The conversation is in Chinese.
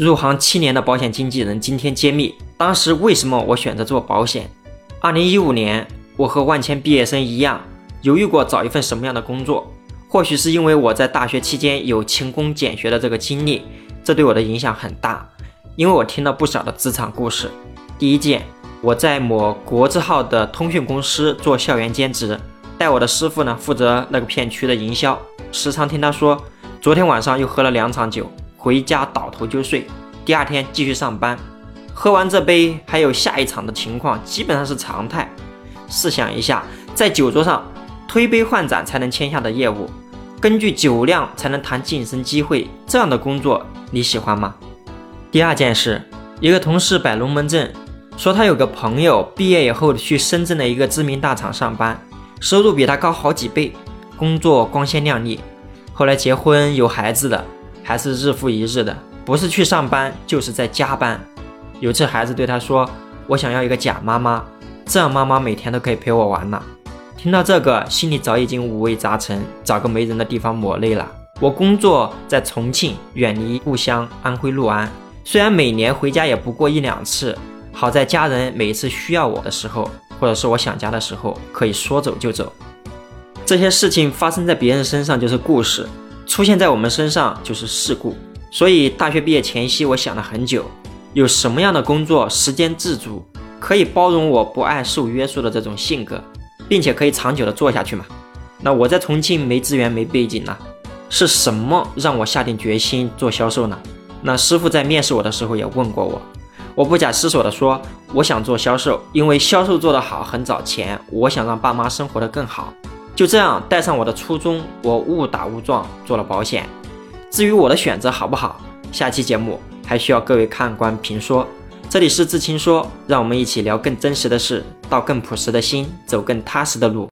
入行七年的保险经纪人今天揭秘，当时为什么我选择做保险？二零一五年，我和万千毕业生一样，犹豫过找一份什么样的工作。或许是因为我在大学期间有勤工俭学的这个经历，这对我的影响很大。因为我听了不少的职场故事。第一件，我在某国字号的通讯公司做校园兼职，带我的师傅呢负责那个片区的营销，时常听他说，昨天晚上又喝了两场酒。回家倒头就睡，第二天继续上班，喝完这杯还有下一场的情况基本上是常态。试想一下，在酒桌上推杯换盏才能签下的业务，根据酒量才能谈晋升机会，这样的工作你喜欢吗？第二件事，一个同事摆龙门阵，说他有个朋友毕业以后去深圳的一个知名大厂上班，收入比他高好几倍，工作光鲜亮丽，后来结婚有孩子的。还是日复一日的，不是去上班就是在加班。有次孩子对他说：“我想要一个假妈妈，这样妈妈每天都可以陪我玩了。”听到这个，心里早已经五味杂陈，找个没人的地方抹泪了。我工作在重庆，远离故乡安徽六安，虽然每年回家也不过一两次，好在家人每次需要我的时候，或者是我想家的时候，可以说走就走。这些事情发生在别人身上就是故事。出现在我们身上就是事故，所以大学毕业前夕，我想了很久，有什么样的工作时间自主，可以包容我不爱受约束的这种性格，并且可以长久的做下去嘛？那我在重庆没资源没背景呢，是什么让我下定决心做销售呢？那师傅在面试我的时候也问过我，我不假思索的说，我想做销售，因为销售做得好很找钱，我想让爸妈生活的更好。就这样带上我的初衷，我误打误撞做了保险。至于我的选择好不好，下期节目还需要各位看官评说。这里是志清说，让我们一起聊更真实的事，到更朴实的心，走更踏实的路。